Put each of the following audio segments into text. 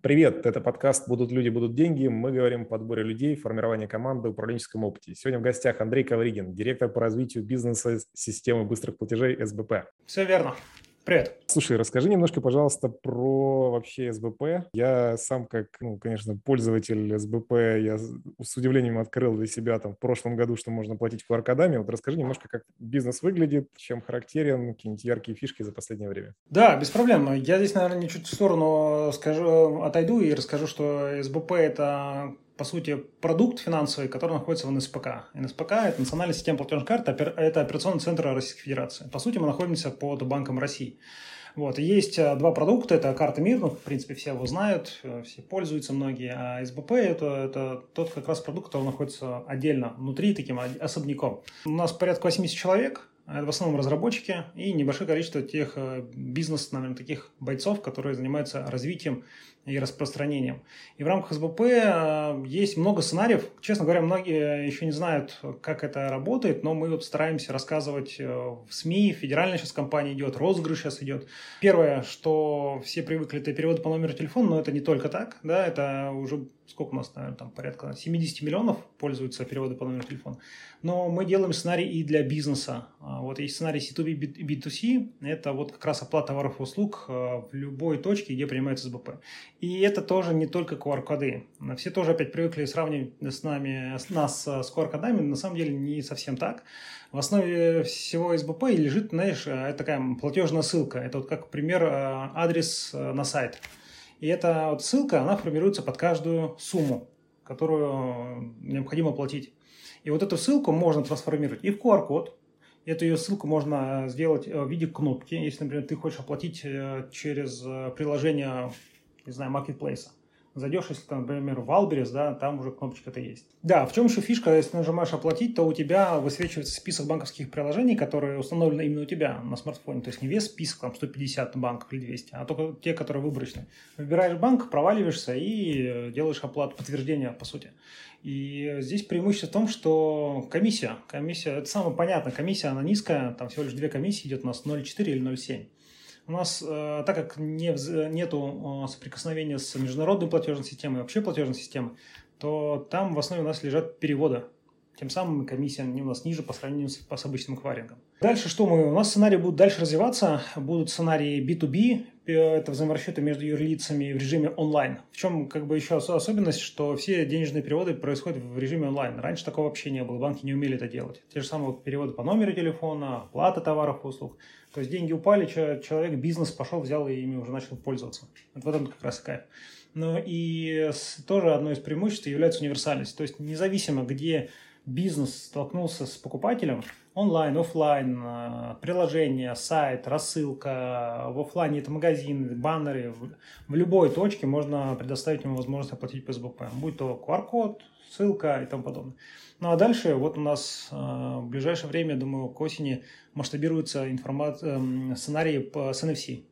Привет, это подкаст «Будут люди, будут деньги». Мы говорим о подборе людей, формировании команды, управленческом опыте. Сегодня в гостях Андрей Ковригин, директор по развитию бизнеса системы быстрых платежей СБП. Все верно. Привет. Слушай, расскажи немножко, пожалуйста, про вообще СБП. Я сам, как, ну, конечно, пользователь СБП, я с удивлением открыл для себя там в прошлом году, что можно платить QR-кодами. Вот расскажи немножко, как бизнес выглядит, чем характерен, какие-нибудь яркие фишки за последнее время. Да, без проблем. Я здесь, наверное, чуть в сторону скажу, отойду и расскажу, что СБП – это по сути, продукт финансовый, который находится в НСПК. НСПК – это национальная система платежных карт, это операционный центр Российской Федерации. По сути, мы находимся под Банком России. Вот. Есть э, два продукта, это карта МИР, ну, в принципе, все его знают, э, все пользуются многие, а СБП это, это тот как раз продукт, который находится отдельно, внутри, таким особняком. У нас порядка 80 человек, это в основном разработчики и небольшое количество тех э, бизнес, наверное, таких бойцов, которые занимаются развитием и распространением. И в рамках СБП э, есть много сценариев. Честно говоря, многие еще не знают, как это работает, но мы вот стараемся рассказывать э, в СМИ. Федеральная сейчас компания идет, розыгрыш сейчас идет. Первое, что все привыкли, это переводы по номеру телефона, но это не только так. Да, это уже сколько у нас, наверное, там порядка 70 миллионов пользуются переводы по номеру телефона. Но мы делаем сценарий и для бизнеса. А вот есть сценарий C2B, B2C, это вот как раз оплата товаров и услуг э, в любой точке, где принимается СБП. И это тоже не только QR-коды. Все тоже опять привыкли сравнивать с нами, с нас с QR-кодами, на самом деле не совсем так. В основе всего СБП лежит, знаешь, такая платежная ссылка. Это вот как пример адрес на сайт. И эта вот ссылка, она формируется под каждую сумму, которую необходимо платить. И вот эту ссылку можно трансформировать и в QR-код. Эту ее ссылку можно сделать в виде кнопки. Если, например, ты хочешь оплатить э, через э, приложение, не знаю, маркетплейса зайдешь, если, там, например, в Альберес, да, там уже кнопочка-то есть. Да, в чем еще фишка, если нажимаешь «Оплатить», то у тебя высвечивается список банковских приложений, которые установлены именно у тебя на смартфоне. То есть не весь список, там, 150 банков или 200, а только те, которые выборочны. Выбираешь банк, проваливаешься и делаешь оплату, подтверждение, по сути. И здесь преимущество в том, что комиссия, комиссия, это самое понятное, комиссия, она низкая, там всего лишь две комиссии идет у нас 0,4 или 0,7. У нас, э, так как не, нету соприкосновения с международной платежной системой, вообще платежной системой, то там в основе у нас лежат переводы. Тем самым комиссия у нас ниже по сравнению с, с обычным эквайрингом. Дальше что мы? У нас сценарии будут дальше развиваться. Будут сценарии B2B, э, это взаиморасчеты между юрлицами в режиме онлайн. В чем как бы еще особенность, что все денежные переводы происходят в режиме онлайн. Раньше такого вообще не было, банки не умели это делать. Те же самые переводы по номеру телефона, оплата товаров и услуг. То есть деньги упали, человек, бизнес пошел, взял и ими уже начал пользоваться. Вот в этом как раз и кайф. Но и тоже одно из преимуществ является универсальность. То есть независимо, где бизнес столкнулся с покупателем, онлайн, офлайн, э, приложение, сайт, рассылка, в офлайне это магазин, баннеры, в любой точке можно предоставить ему возможность оплатить по СБП, будь то QR-код, ссылка и тому подобное. Ну а дальше вот у нас э, в ближайшее время, думаю, к осени масштабируется информация, э, сценарий по, с NFC.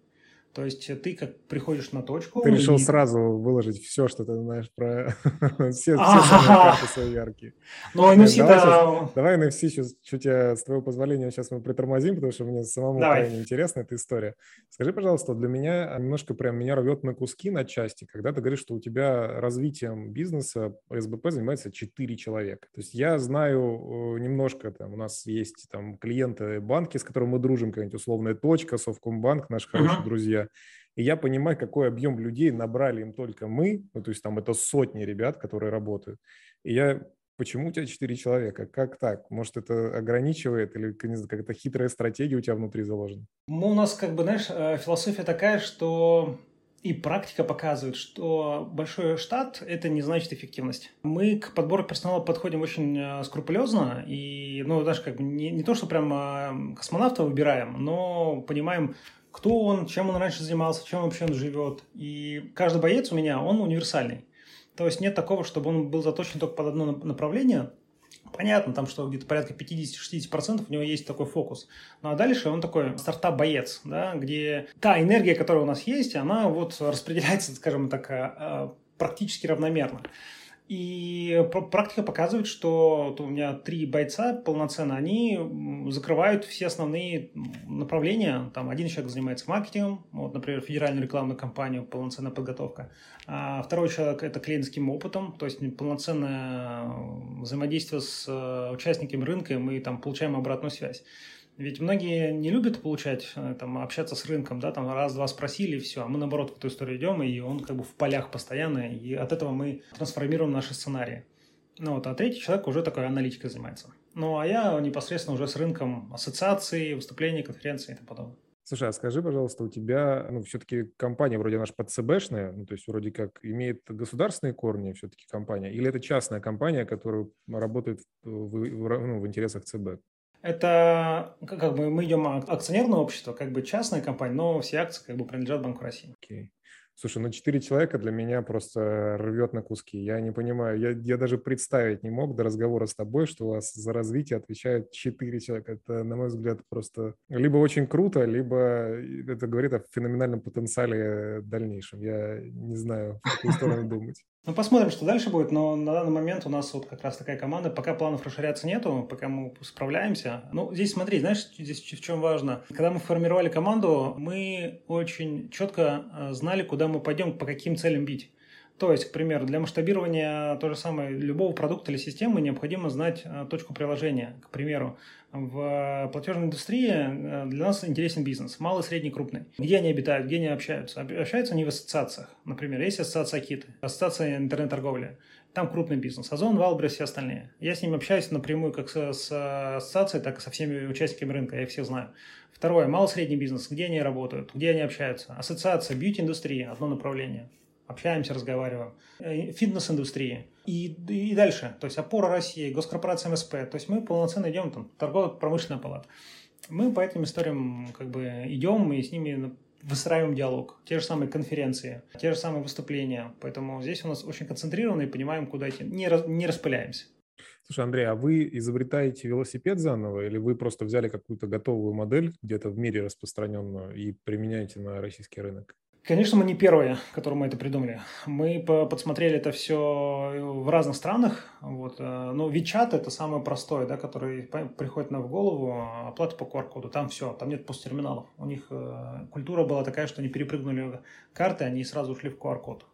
То есть ты как приходишь на точку... Ты решил и... сразу выложить все, что ты знаешь про все, все карты свои яркие. Ну, NFC, давай, да... давай NFC, чуть, чуть я, с твоего позволения, сейчас мы притормозим, потому что мне самому давай. крайне интересна эта история. Скажи, пожалуйста, для меня немножко прям меня рвет на куски, на части, когда ты говоришь, что у тебя развитием бизнеса СБП занимается 4 человека. То есть я знаю э, немножко, там, у нас есть там клиенты банки, с которыми мы дружим, какая-нибудь условная точка, Совкомбанк, наши хорошие uh-huh. И я понимаю, какой объем людей набрали им только мы, ну, то есть там это сотни ребят, которые работают. И я Почему у тебя четыре человека? Как так? Может, это ограничивает или какая-то хитрая стратегия у тебя внутри заложена? Ну, у нас, как бы, знаешь, э, философия такая, что и практика показывает, что большой штат – это не значит эффективность. Мы к подбору персонала подходим очень э, скрупулезно, и, ну, даже как бы не, не то, что прям э, космонавта выбираем, но понимаем, кто он, чем он раньше занимался, чем вообще он живет. И каждый боец у меня, он универсальный. То есть нет такого, чтобы он был заточен только под одно направление. Понятно, там, что где-то порядка 50-60% у него есть такой фокус. Ну а дальше он такой стартап-боец, да, где та энергия, которая у нас есть, она вот распределяется, скажем так, э, э, практически равномерно. И практика показывает, что у меня три бойца полноценно, они закрывают все основные направления. Там один человек занимается маркетингом, вот, например, федеральную рекламную кампанию, полноценная подготовка. А второй человек – это клиентским опытом, то есть полноценное взаимодействие с э, участниками рынка, и мы там получаем обратную связь. Ведь многие не любят получать, э, там, общаться с рынком, да, там раз-два спросили, и все, а мы, наоборот, в эту историю идем, и он как бы в полях постоянно, и от этого мы трансформируем наши сценарии. Ну вот, а третий человек уже такой аналитикой занимается. Ну, а я непосредственно уже с рынком ассоциации, выступлений, конференций и тому подобное. Слушай, а скажи, пожалуйста, у тебя, ну, все-таки компания вроде наша ПЦБшная, ну, то есть вроде как имеет государственные корни все-таки компания, или это частная компания, которая работает в, в, ну, в интересах ЦБ? Это как бы мы идем акционерное общество, как бы частная компания, но все акции как бы принадлежат Банку России. Okay. Слушай, ну четыре человека для меня просто рвет на куски. Я не понимаю, я, я даже представить не мог до разговора с тобой, что у вас за развитие отвечают четыре человека. Это, на мой взгляд, просто либо очень круто, либо это говорит о феноменальном потенциале дальнейшем. Я не знаю, в какую сторону думать. Ну, посмотрим, что дальше будет, но на данный момент у нас вот как раз такая команда, пока планов расширяться нету, пока мы справляемся. Ну, здесь смотри, знаешь, здесь в чем важно? Когда мы формировали команду, мы очень четко э, знали, куда мы пойдем, по каким целям бить. То есть, к примеру, для масштабирования то же самое любого продукта или системы необходимо знать э, точку приложения. К примеру, в платежной индустрии э, для нас интересен бизнес, малый, средний, крупный. Где они обитают, где они общаются? Общаются они в ассоциациях. Например, есть ассоциация Киты, ассоциация интернет-торговли. Там крупный бизнес. Озон, Валбрис, все остальные. Я с ними общаюсь напрямую как с, с ассоциацией, так и со всеми участниками рынка. Я их всех знаю. Второе, малый-средний бизнес. Где они работают, где они общаются? Ассоциация, бьюти-индустрии, одно направление общаемся, разговариваем. Э, фитнес-индустрии. И, и дальше. То есть опора России, госкорпорация МСП. То есть мы полноценно идем, там, торгово-промышленная палата. Мы по этим историям как бы идем и с ними выстраиваем диалог. Те же самые конференции, те же самые выступления. Поэтому здесь у нас очень концентрированно и понимаем, куда идти. Не, не распыляемся. Слушай, Андрей, а вы изобретаете велосипед заново или вы просто взяли какую-то готовую модель где-то в мире распространенную и применяете на российский рынок? Конечно, мы не первые, которые мы это придумали. Мы подсмотрели это все в разных странах. Вот. Э, но WeChat это самое простое, да, который приходит нам в голову. Оплата по QR-коду. Там все, там нет посттерминалов. У них э, культура была такая, что они перепрыгнули карты, они сразу ушли в QR-код.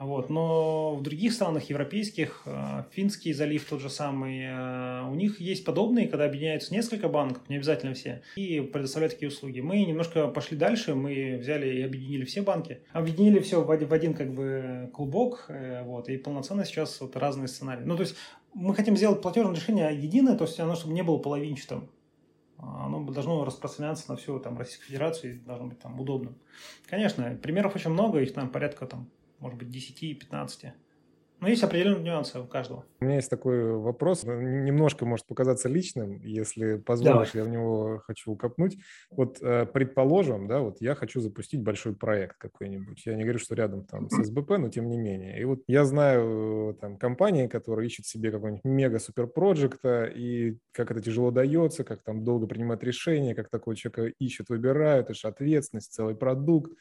Вот. Но в других странах европейских, э, финский залив тот же самый, э, у них есть подобные, когда объединяются несколько банков, не обязательно все, и предоставляют такие услуги. Мы немножко пошли дальше, мы взяли и объединили все банки, объединили все в один, как бы клубок, э, вот, и полноценно сейчас вот разные сценарии. Ну, то есть мы хотим сделать платежное решение единое, то есть оно, чтобы не было половинчатым оно должно распространяться на всю там, Российскую Федерацию и должно быть там удобным. Конечно, примеров очень много, их там порядка там может быть, 10-15. Но есть определенные нюансы у каждого. У меня есть такой вопрос, немножко может показаться личным, если позволишь, Давай. я в него хочу копнуть. Вот э, предположим, да, вот я хочу запустить большой проект какой-нибудь. Я не говорю, что рядом там с СБП, но тем не менее. И вот я знаю там компании, которые ищут себе какой-нибудь мега-супер проекта, и как это тяжело дается, как там долго принимать решения, как такого человека ищут, выбирают, это же ответственность, целый продукт.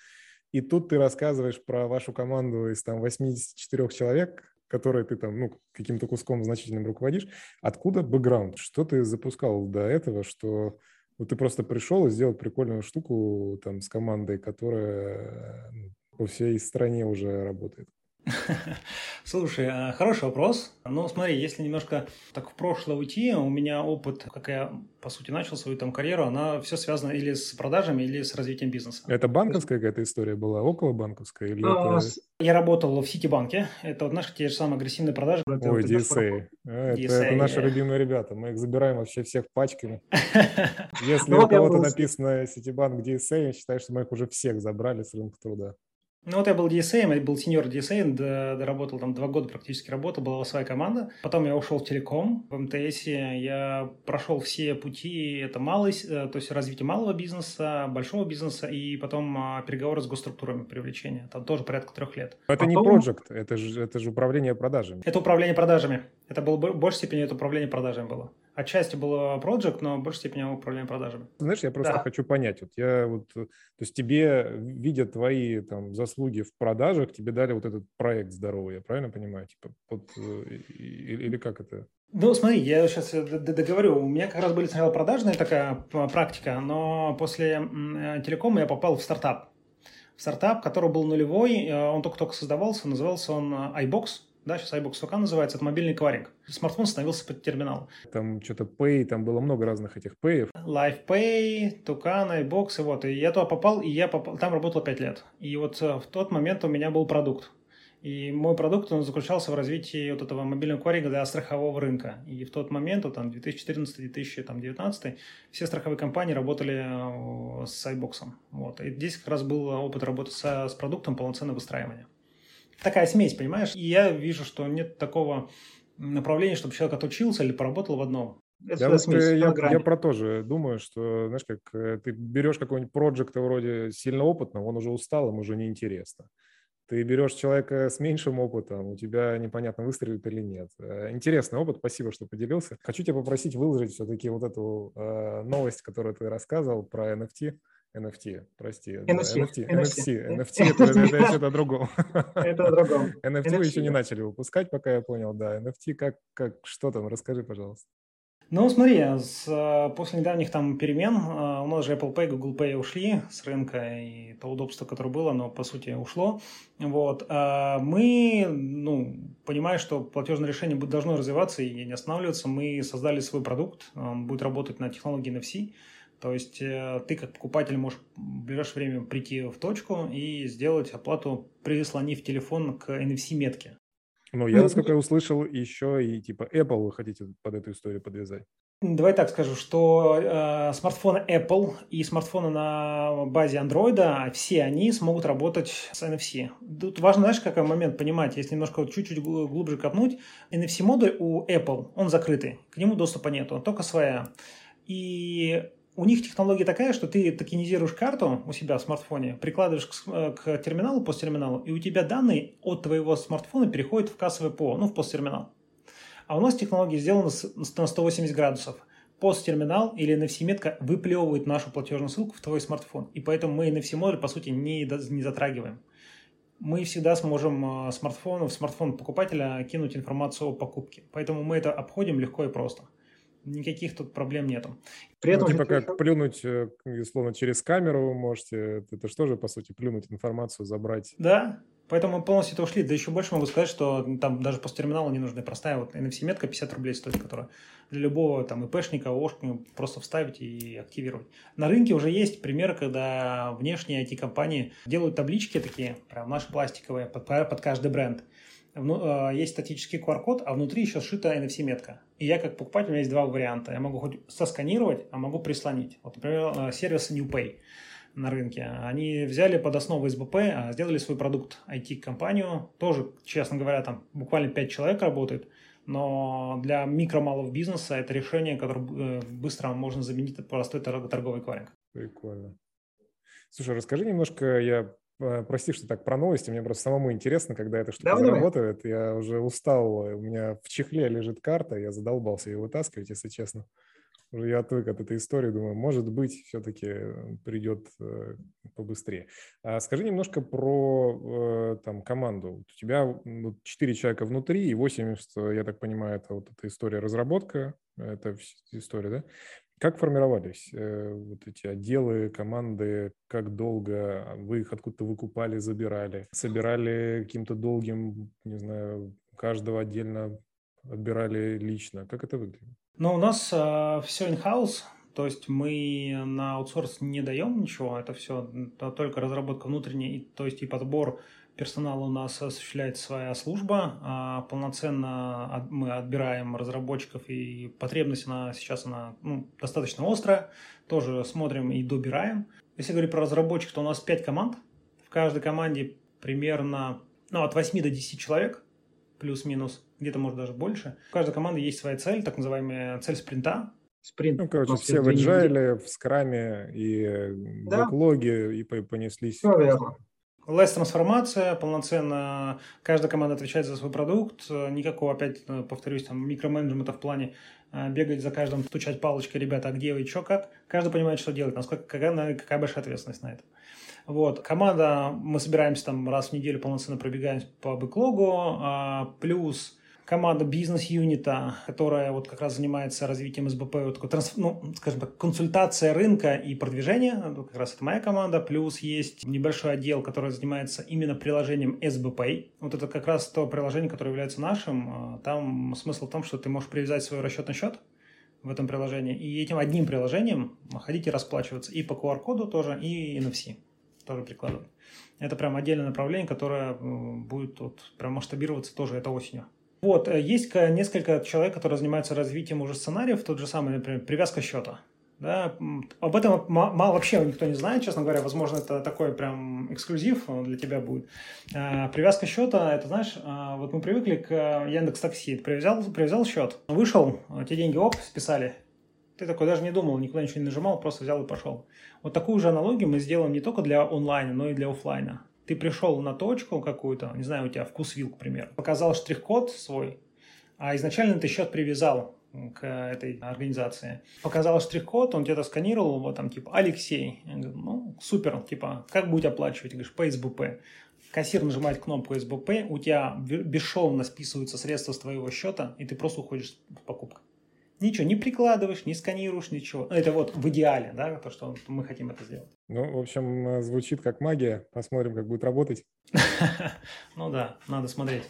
И тут ты рассказываешь про вашу команду из там 84 человек, которые ты там, ну, каким-то куском значительным руководишь. Откуда бэкграунд? Что ты запускал до этого, что вот ты просто пришел и сделал прикольную штуку там с командой, которая ну, по всей стране уже работает? Слушай, а, хороший вопрос. Ну, смотри, если немножко так в прошлое уйти, у меня опыт, как я, по сути, начал свою там карьеру, она все связана или с продажами, или с развитием бизнеса. Это банковская какая-то история была, около банковская? Или а, это... Я работал в Ситибанке. Это вот наши те же самые агрессивные продажи. Ой, DSA. А, это, DSA. это наши любимые ребята. Мы их забираем вообще всех пачками. Если у кого-то написано Ситибанк DSA, я считаю, что мы их уже всех забрали с рынка труда. Ну вот я был DSA, я был сеньор DSA, доработал там два года практически работал, была своя команда. Потом я ушел в телеком, в МТС я прошел все пути, это малый, э, то есть развитие малого бизнеса, большого бизнеса и потом а, переговоры с госструктурами привлечения. Там тоже порядка трех лет. Это потом... не проект, это же, это же управление продажами. Это управление продажами. Это было в большей степени это управление продажами было. Отчасти был проект, но в большей степени управление продажами. Знаешь, я просто да. хочу понять. Вот я вот, то есть тебе, видя твои там заслуги в продажах, тебе дали вот этот проект здоровый, я правильно понимаю? Типа, э, или как это? Ну, смотри, я сейчас договорю. У меня как раз были сначала продажная такая практика, но после телекома я попал в стартап. В стартап, который был нулевой, э, он только-только создавался, назывался он э, iBox, да, сейчас iBox ВК называется, это мобильный кваринг. Смартфон становился под терминал. Там что-то Pay, там было много разных этих Pay. Live Pay, Tucan, iBox, и вот. И я туда попал, и я попал, там работал 5 лет. И вот э, в тот момент у меня был продукт. И мой продукт он заключался в развитии вот этого мобильного кваринга для страхового рынка. И в тот момент, вот, там, 2014-2019, все страховые компании работали э, с iBox. Вот. И здесь как раз был опыт работы со, с продуктом полноценного выстраивания. Такая смесь, понимаешь? И я вижу, что нет такого направления, чтобы человек отучился или поработал в одном. Это я, вот, смесь, э, я, я про то же думаю, что, знаешь, как э, ты берешь какого-нибудь проекта вроде сильно опытного, он уже устал, ему уже неинтересно. Ты берешь человека с меньшим опытом, у тебя непонятно, выстрелит или нет. Э, интересный опыт, спасибо, что поделился. Хочу тебя попросить выложить все-таки вот эту э, новость, которую ты рассказывал про NFT. NFT, прости. NFT, NFT, NFT, это, что-то другом. Это о другом. NFT вы еще не начали выпускать, пока я понял, да. NFT, как, как, что там, расскажи, пожалуйста. Ну, смотри, с, э, после недавних там перемен э, у нас же Apple Pay, Google Pay ушли с рынка, и то удобство, которое было, оно, по сути, ушло. Вот. А мы, ну, понимая, что платежное решение должно развиваться и не останавливаться, мы создали свой продукт, он будет работать на технологии NFC, то есть э, ты как покупатель можешь в ближайшее время прийти в точку и сделать оплату, прислонив телефон к NFC-метке. Ну, я, насколько я услышал, еще и типа Apple вы хотите под эту историю подвязать. Давай так скажу, что э, смартфоны Apple и смартфоны на базе Android, все они смогут работать с NFC. Тут важно, знаешь, какой момент понимать, если немножко чуть-чуть глубже копнуть, NFC-модуль у Apple, он закрытый, к нему доступа нету, он только своя. И у них технология такая, что ты токенизируешь карту у себя в смартфоне, прикладываешь к, э, к терминалу, посттерминалу, и у тебя данные от твоего смартфона переходят в кассовый ПО, ну, в посттерминал. А у нас технология сделана на 180 градусов. Посттерминал или NFC-метка выплевывает нашу платежную ссылку в твой смартфон. И поэтому мы NFC-модуль, по сути, не, не затрагиваем. Мы всегда сможем э, смартфон, в смартфон покупателя кинуть информацию о покупке. Поэтому мы это обходим легко и просто никаких тут проблем нету. При этом ну, типа как еще... плюнуть, э, условно, через камеру вы можете, это что же, по сути, плюнуть информацию, забрать. Да, поэтому мы полностью это ушли. Да еще больше могу сказать, что там даже после терминала не нужна простая вот NFC-метка 50 рублей стоит, которая для любого там ИПшника, Ошника просто вставить и активировать. На рынке уже есть примеры, когда внешние IT-компании делают таблички такие, прям наши пластиковые, под, под каждый бренд. А, есть статический QR-код, а внутри еще сшита NFC-метка. И я как покупатель, у меня есть два варианта. Я могу хоть сосканировать, а могу прислонить. Вот, например, а, сервис NewPay на рынке. Они взяли под основу СБП, а, сделали свой продукт IT-компанию. Тоже, честно говоря, там буквально 5 человек работает. Но для микро-малого бизнеса это решение, которое э, быстро можно заменить простой торговый кваринг. Прикольно. Слушай, расскажи немножко, я Э, прости, что так про новости, мне просто самому интересно, когда эта штука давай, работает. Я уже устал, у меня в чехле лежит карта, я задолбался ее вытаскивать, если честно. Уже я отвык от этой истории, думаю, может быть, все-таки э, придет э, побыстрее. А скажи немножко про там, команду. У тебя четыре человека внутри и 80, я так понимаю, это вот эта история разработка, это история, да? Как формировались э, вот эти отделы, команды? Как долго вы их откуда-то выкупали, забирали? Собирали каким-то долгим, не знаю, каждого отдельно отбирали лично? Как это выглядит? Ну, у нас э, все in-house, то есть мы на аутсорс не даем ничего, это все только разработка внутренняя, то есть и подбор персонала у нас осуществляет своя служба. А полноценно мы отбираем разработчиков, и потребность она сейчас она, ну, достаточно острая. Тоже смотрим и добираем. Если говорить про разработчиков, то у нас 5 команд. В каждой команде примерно ну, от 8 до 10 человек, плюс-минус, где-то может даже больше. У каждой команды есть своя цель, так называемая цель спринта. Спринт. Ну, короче, все в agile, в скраме и да. бэклоге и понеслись. Все верно. Less трансформация, полноценно каждая команда отвечает за свой продукт, никакого, опять повторюсь, там микроменеджмента в плане бегать за каждым, стучать палочкой, ребята, а где вы, что, как. Каждый понимает, что делать, насколько, какая, какая большая ответственность на это. Вот. Команда, мы собираемся там раз в неделю полноценно пробегаем по бэклогу, а, плюс команда бизнес-юнита, которая вот как раз занимается развитием СБП, вот такой, ну, скажем так, консультация рынка и продвижения, как раз это моя команда, плюс есть небольшой отдел, который занимается именно приложением СБП. Вот это как раз то приложение, которое является нашим. А, там смысл в том, что ты можешь привязать свой расчетный счет в этом приложении, и этим одним приложением ходить и расплачиваться и по QR-коду тоже, и NFC тоже прикладывать. Это прям отдельное направление, которое будет вот прям масштабироваться тоже это осенью. Вот, э, есть несколько человек, которые занимаются развитием уже сценариев, тот же самый, например, привязка счета. Да, об этом мало вообще никто не знает, честно говоря. Возможно, это такой прям эксклюзив для тебя будет. А, привязка счета, это знаешь, а, вот мы привыкли к э, Яндекс Такси. Привязал, привязал счет, вышел, те деньги оп, списали. Ты такой даже не думал, никуда ничего не нажимал, просто взял и пошел. Вот такую же аналогию мы сделаем не только для онлайна, но и для офлайна. Ты пришел на точку какую-то, не знаю, у тебя вкус вил, к примеру, показал штрих-код свой, а изначально ты счет привязал к этой организации. Показал штрих-код, он где-то сканировал его, там, типа, Алексей. Я говорю, ну, супер, типа, как будете оплачивать? Говоришь, по СБП. Кассир нажимает кнопку СБП, у тебя бесшовно списываются средства с твоего счета, и ты просто уходишь в покупку. Ничего не прикладываешь, не сканируешь, ничего. Ну, это вот в идеале, да, то, что мы хотим это сделать. Ну, в общем, э, звучит как магия. Посмотрим, как будет работать. Ну да, надо смотреть.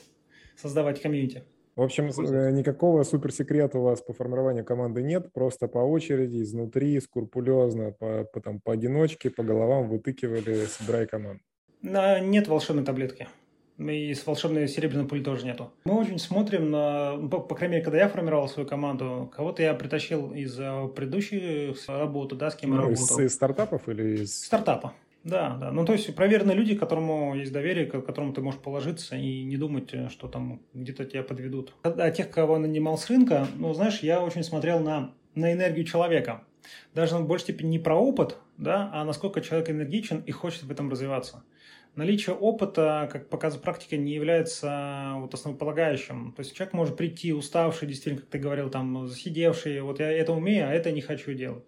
Создавать комьюнити. В общем, э, никакого суперсекрета у вас по формированию команды нет, просто по очереди, изнутри, скрупулезно, по, по, там, поодиночке, по головам вытыкивали, собирая команду. Нет волшебной таблетки и с волшебной серебряной пули тоже нету. Мы очень смотрим на, ну, по, по крайней мере, когда я формировал свою команду, кого-то я притащил из э, предыдущей работы, да, с кем ну, я работал. Из, из стартапов или из... Стартапа. Да, да. Ну, то есть проверенные люди, которому есть доверие, к которому ты можешь положиться и не думать, э, что там где-то тебя подведут. А тех, кого нанимал с рынка, ну, знаешь, я очень смотрел на, на энергию человека. Даже в большей степени не про опыт, да, а насколько человек энергичен и хочет в этом развиваться наличие опыта, как показывает практика, не является вот основополагающим. То есть человек может прийти уставший, действительно, как ты говорил, там, засидевший, вот я это умею, а это не хочу делать.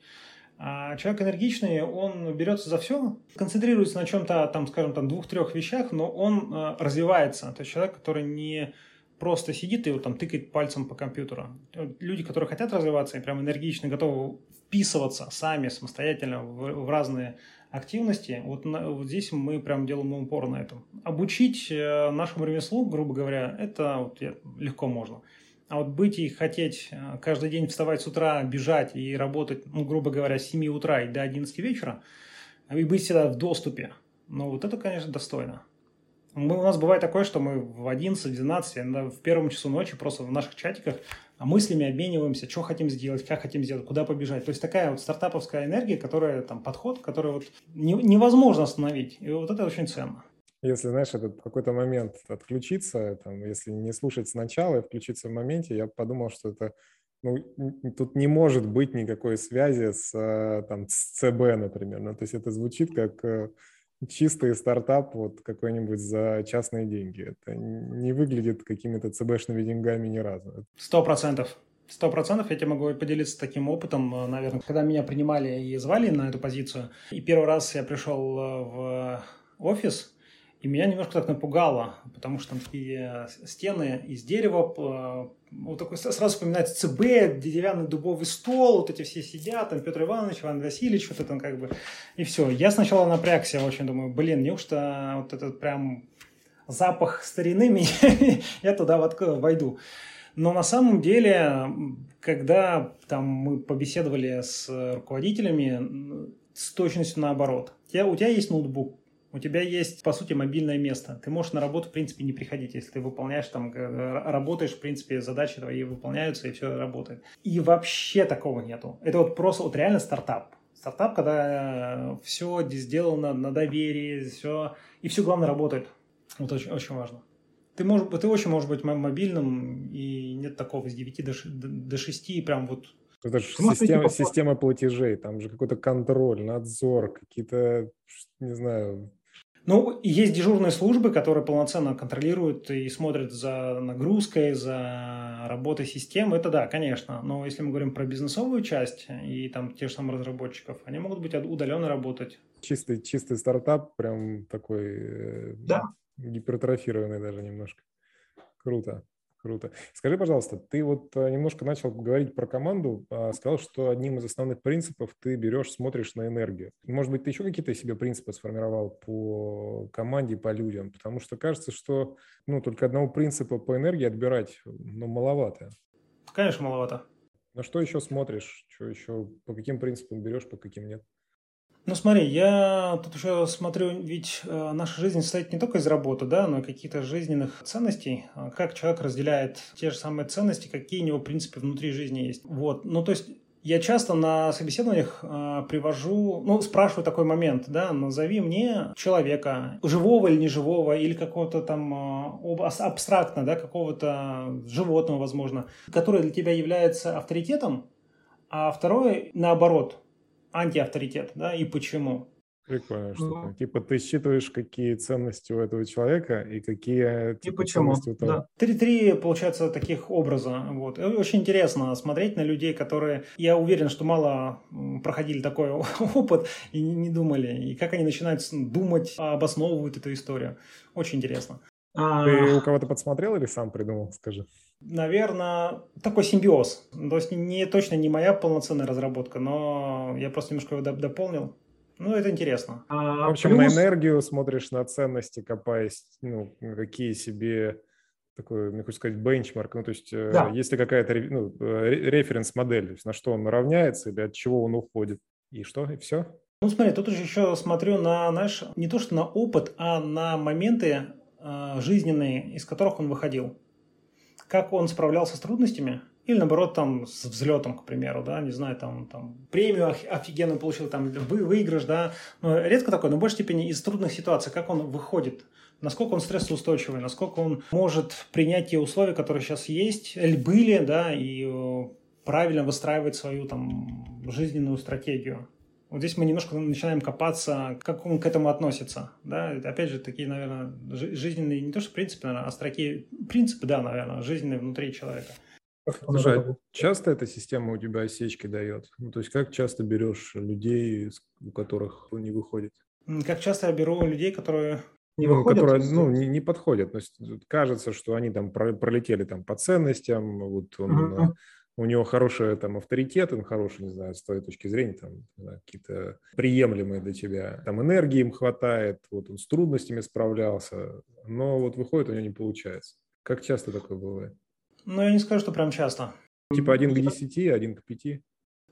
А человек энергичный, он берется за все, концентрируется на чем-то, там, скажем, там, двух-трех вещах, но он э, развивается. То есть человек, который не просто сидит и вот там тыкает пальцем по компьютеру. Люди, которые хотят развиваться и прям энергично готовы вписываться сами самостоятельно в, в разные активности, вот, на, вот здесь мы прям делаем упор на этом. Обучить э, нашему ремеслу, грубо говоря, это вот, легко можно. А вот быть и хотеть э, каждый день вставать с утра, бежать и работать, ну, грубо говоря, с 7 утра и до 11 вечера, и быть всегда в доступе, ну, вот это, конечно, достойно. Мы, у нас бывает такое, что мы в 11-12, в первом часу ночи просто в наших чатиках мыслями обмениваемся, что хотим сделать, как хотим сделать, куда побежать. То есть такая вот стартаповская энергия, которая там подход, который вот не, невозможно остановить. И вот это очень ценно. Если, знаешь, этот какой-то момент отключиться, там, если не слушать сначала и включиться в моменте, я подумал, что это ну, тут не может быть никакой связи с, э, там, с ЦБ, например. Ну, то есть это звучит как э, чистый стартап вот какой-нибудь за частные деньги. Это не выглядит какими-то ЦБшными деньгами ни разу. Сто процентов. Сто процентов я тебе могу поделиться таким опытом, наверное, когда меня принимали и звали на эту позицию. И первый раз я пришел э, в офис, и меня немножко так напугало, потому что там такие стены из дерева, э, вот такой сразу вспоминается ЦБ, деревянный дубовый стол, вот эти все сидят, там Петр Иванович, Иван Васильевич, вот это как бы, и все. Я сначала напрягся очень, думаю, блин, неужто вот этот прям запах старины, я туда войду. Но на самом деле, когда там мы побеседовали с руководителями, с точностью наоборот. У тебя есть ноутбук, у тебя есть, по сути, мобильное место. Ты можешь на работу, в принципе, не приходить, если ты выполняешь там, работаешь, в принципе, задачи твои выполняются, и все работает. И вообще такого нету. Это вот просто вот реально стартап. Стартап, когда все сделано на доверии, все, и все, главное, работает. Вот очень, очень важно. Ты, можешь, ты очень можешь быть мобильным, и нет такого с 9 до, до 6, прям вот это же система, система платежей, там же какой-то контроль, надзор, какие-то, не знаю, Ну, есть дежурные службы, которые полноценно контролируют и смотрят за нагрузкой, за работой систем. Это да, конечно. Но если мы говорим про бизнесовую часть и там тех же самых разработчиков, они могут быть удаленно работать. Чистый, чистый стартап, прям такой э, да. гипертрофированный даже немножко. Круто. Круто. Скажи, пожалуйста, ты вот э, немножко начал говорить про команду, а, сказал, что одним из основных принципов ты берешь, смотришь на энергию. Может быть, ты еще какие-то себе принципы сформировал по команде, по людям? Потому что кажется, что ну, только одного принципа по энергии отбирать ну, маловато. Конечно, маловато. На что еще смотришь? Что еще, по каким принципам берешь, по каким нет? Ну смотри, я тут еще смотрю, ведь э, наша жизнь состоит не только из работы, да, но и каких-то жизненных ценностей. А как человек разделяет те же самые ценности, какие у него, в принципе, внутри жизни есть. Вот, ну то есть я часто на собеседованиях э, привожу, ну, спрашиваю такой момент, да, назови мне человека, живого или неживого, или какого-то там э, абстрактно, да, какого-то животного, возможно, который для тебя является авторитетом, а второй, наоборот, антиавторитет, да, и почему. Прикольно, что ну, типа ты считываешь, какие ценности у этого человека и какие типа, и почему, ценности у того. Да. Три-три, получается, таких образа. Вот. И очень интересно смотреть на людей, которые, я уверен, что мало проходили такой опыт и не, не думали, и как они начинают думать, обосновывают эту историю. Очень интересно. А, ты у кого-то подсмотрел или сам придумал, скажи? Наверное, такой симбиоз. То есть не точно не моя полноценная разработка, но я просто немножко его дополнил. Ну, это интересно. А, в общем, плюс... на энергию смотришь, на ценности копаясь, ну, какие себе такой, мне хочется сказать, бенчмарк, ну, то есть э, да. есть ли какая-то ну, э, референс-модель, то есть на что он равняется или от чего он уходит, и что, и все? Ну, смотри, тут уже еще смотрю на, знаешь, не то что на опыт, а на моменты жизненные, из которых он выходил как он справлялся с трудностями, или наоборот там с взлетом, к примеру, да, не знаю, там, там премию офигенно получил, там вы, выигрыш, да, но редко такое, но в большей степени из трудных ситуаций, как он выходит, насколько он стрессоустойчивый, насколько он может принять те условия, которые сейчас есть, или были, да, и э, правильно выстраивать свою там жизненную стратегию. Вот здесь мы немножко начинаем копаться, как он к этому относится. Да? Опять же, такие, наверное, жизненные, не то что принципы, наверное, а строки, принципы, да, наверное, жизненные внутри человека. Слушай, а часто эта система у тебя осечки дает? Ну, то есть как часто берешь людей, у которых не выходит? Как часто я беру людей, которые не ну, выходят, которые ну, не, не подходят. То есть кажется, что они там пролетели там по ценностям, вот он uh-huh у него хороший там авторитет, он хороший, не знаю, с твоей точки зрения, там, какие-то приемлемые для тебя, там энергии им хватает, вот он с трудностями справлялся, но вот выходит, у него не получается. Как часто такое бывает? Ну, я не скажу, что прям часто. Типа один к десяти, один к пяти?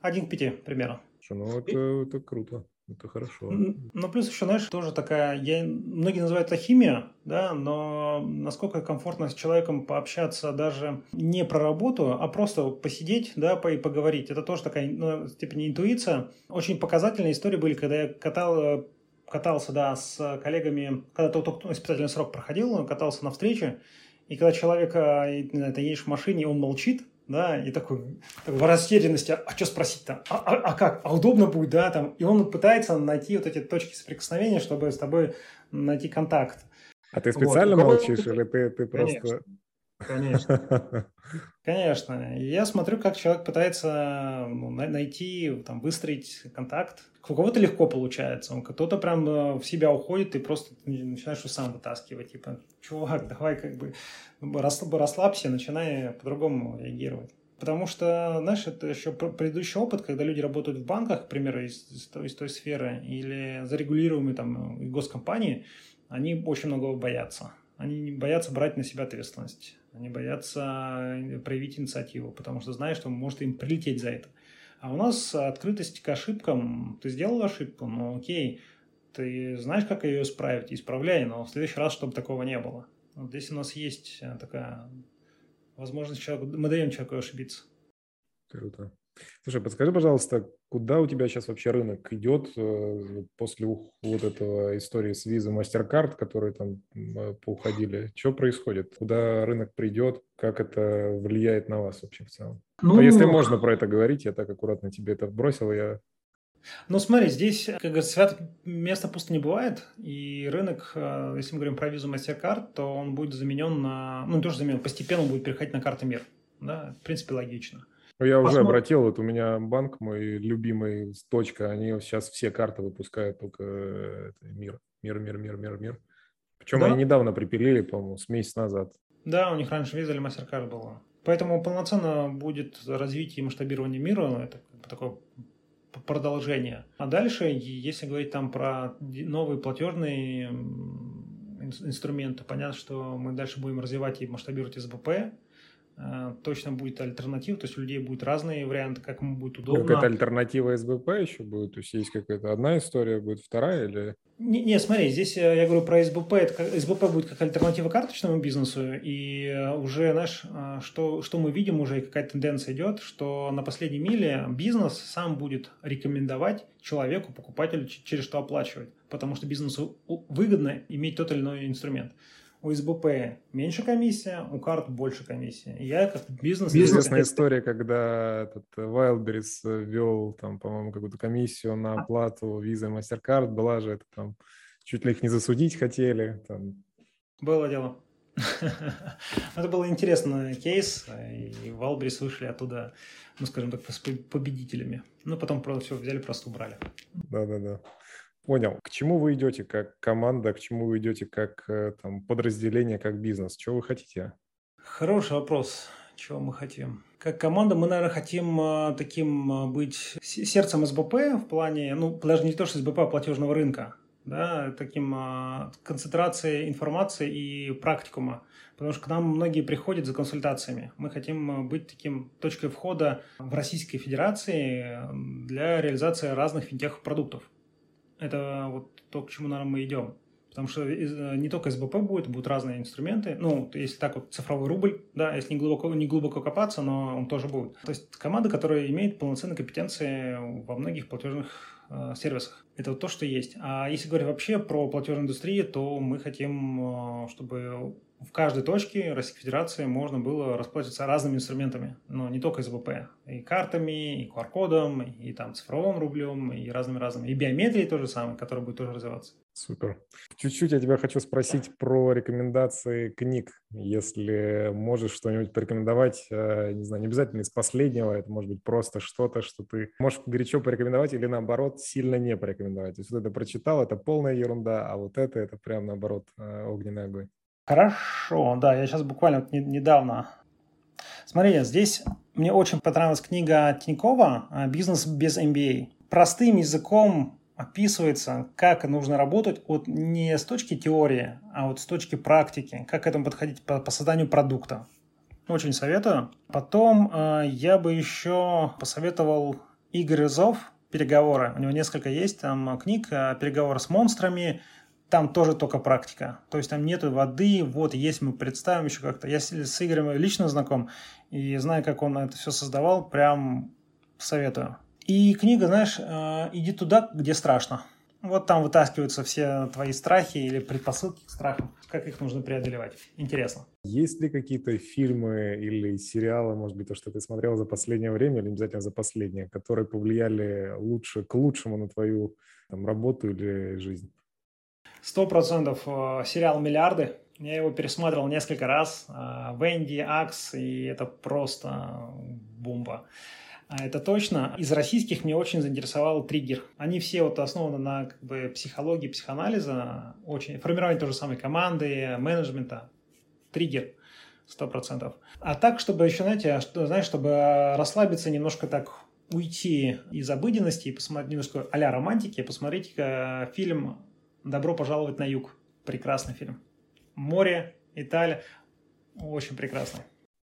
Один к пяти, примерно. Что, ну, это, это круто. Это хорошо. Ну, плюс еще, знаешь, тоже такая, я, многие называют это химия, да, но насколько комфортно с человеком пообщаться даже не про работу, а просто посидеть, да, и поговорить. Это тоже такая, ну, степени интуиция. Очень показательные истории были, когда я катал, катался, да, с коллегами, когда только испытательный срок проходил, катался на встрече, и когда человек, ты едешь в машине, он молчит, да, и такой, такой в растерянности, а, а что спросить-то? А, а, а как? А удобно будет, да, там. И он пытается найти вот эти точки соприкосновения, чтобы с тобой найти контакт. А ты специально вот. молчишь или ты, ты просто... Конечно. Конечно. Я смотрю, как человек пытается ну, найти, там, выстроить контакт. У кого-то легко получается, кто-то прям э, в себя уходит и просто начинаешь сам вытаскивать. Типа, чувак, давай как бы расслабься, начинай по-другому реагировать. Потому что, знаешь, это еще предыдущий опыт, когда люди работают в банках, к примеру, из, из, той, из той сферы, или зарегулируемые там госкомпании, они очень многого боятся. Они боятся брать на себя ответственность. Они боятся э, проявить инициативу, потому что знают, что может им прилететь за это. А у нас открытость к ошибкам. Ты сделал ошибку, ну окей, ты знаешь, как ее исправить, исправляй, но в следующий раз, чтобы такого не было. Вот здесь у нас есть э, такая возможность человеку, мы даем человеку ошибиться. Круто. Слушай, подскажи, пожалуйста, куда у тебя сейчас вообще рынок идет э, после вот этого истории с Visa MasterCard, которые там э, поуходили? Что происходит? Куда рынок придет? Как это влияет на вас вообще в целом? Ну, а если можно про это говорить, я так аккуратно тебе это бросил, я Ну, смотри, здесь, как говорится, свят место пусто не бывает, и рынок, э, если мы говорим про визу MasterCard, то он будет заменен на, ну, не то, что заменен, постепенно будет переходить на карты мир. Да, в принципе, логично. Я Посмотрим. уже обратил, вот у меня банк мой любимый, точка, они сейчас все карты выпускают, только э, мир, мир, мир, мир, мир, мир. Причем да? они недавно припилили, по-моему, с месяц назад. Да, у них раньше виза или MasterCard было. Поэтому полноценно будет развитие и масштабирование мира, это такое продолжение. А дальше, если говорить там про новые платежные инструменты, понятно, что мы дальше будем развивать и масштабировать СБП, точно будет альтернатива, то есть у людей будут разные варианты, как ему будет удобно. Какая-то альтернатива СБП еще будет? То есть есть какая-то одна история, будет вторая или... Не, не смотри, здесь э, я говорю про СБП. Это, СБП будет как альтернатива карточному бизнесу, и э, уже, знаешь, что, что мы видим уже, и какая тенденция идет, что на последней миле бизнес сам будет рекомендовать человеку, покупателю, через что оплачивать, потому что бизнесу выгодно иметь тот или иной инструмент у СБП меньше комиссия, у карт больше комиссия. Я как бизнес... Известная история, когда этот Wildberries ввел, там, по-моему, какую-то комиссию на а. оплату Visa MasterCard. Была же это там, чуть ли их не засудить хотели. Там. Было дело. Это был интересный кейс, и Wildberries вышли оттуда, ну, скажем так, с победителями. Ну, потом просто все взяли, просто убрали. Да-да-да. Понял. К чему вы идете как команда, к чему вы идете как э, там, подразделение, как бизнес? Чего вы хотите? Хороший вопрос. Чего мы хотим? Как команда мы, наверное, хотим э, таким э, быть сердцем СБП в плане, ну, даже не то, что СБП, а платежного рынка, да, таким концентрацией информации и практикума. Потому что к нам многие приходят за консультациями. Мы хотим быть таким точкой входа в Российской Федерации для реализации разных финтех-продуктов. Это вот то, к чему, наверное, мы идем. Потому что э, не только СБП будет, будут разные инструменты. Ну, если так вот цифровой рубль, да, если не глубоко, не глубоко копаться, но он тоже будет. То есть команда, которая имеет полноценные компетенции во многих платежных э, сервисах. Это вот то, что есть. А если говорить вообще про платежную индустрию, то мы хотим, э, чтобы в каждой точке Российской Федерации можно было расплачиваться разными инструментами, но не только СБП, и картами, и QR-кодом, и там цифровым рублем, и разными-разными, и биометрией то же самое, которая будет тоже развиваться. Супер. Чуть-чуть я тебя хочу спросить про рекомендации книг, если можешь что-нибудь порекомендовать, э, не знаю, не обязательно из последнего, это может быть просто что-то, что ты можешь горячо порекомендовать или наоборот сильно не порекомендовать. То есть вот это прочитал, это полная ерунда, а вот это, это прям наоборот э, огненный огонь. Хорошо, да, я сейчас буквально вот недавно... Смотрите, здесь мне очень понравилась книга Тинькова «Бизнес без MBA». Простым языком описывается, как нужно работать вот не с точки теории, а вот с точки практики, как к этому подходить по, по созданию продукта. Очень советую. Потом э, я бы еще посоветовал Игорь Изов «Переговоры». У него несколько есть там книг «Переговоры с монстрами», там тоже только практика. То есть там нету воды, вот, есть мы представим еще как-то. Я с Игорем лично знаком и знаю, как он это все создавал, прям советую. И книга, знаешь, э, иди туда, где страшно. Вот там вытаскиваются все твои страхи или предпосылки к страхам, как их нужно преодолевать. Интересно. Есть ли какие-то фильмы или сериалы, может быть, то, что ты смотрел за последнее время или обязательно за последнее, которые повлияли лучше, к лучшему на твою там, работу или жизнь? Сто процентов э, сериал «Миллиарды». Я его пересматривал несколько раз. Э, Венди, Акс, и это просто бомба. А это точно. Из российских мне очень заинтересовал триггер. Они все вот основаны на как бы, психологии, психоанализа, очень формирование той же самой команды, менеджмента. Триггер. Сто процентов. А так, чтобы еще, знаете, что, знаешь, чтобы расслабиться, немножко так уйти из обыденности и посмотреть немножко а-ля романтики, посмотрите фильм «Добро пожаловать на юг». Прекрасный фильм. Море, Италия. Очень прекрасный.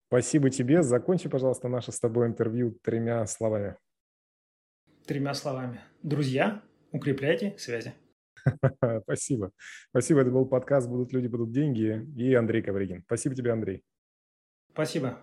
Спасибо тебе. Закончи, пожалуйста, наше с тобой интервью тремя словами. Тремя словами. Друзья, укрепляйте связи. Спасибо. Спасибо. Это был подкаст «Будут люди, будут деньги» и Андрей Ковригин. Спасибо тебе, Андрей. Спасибо.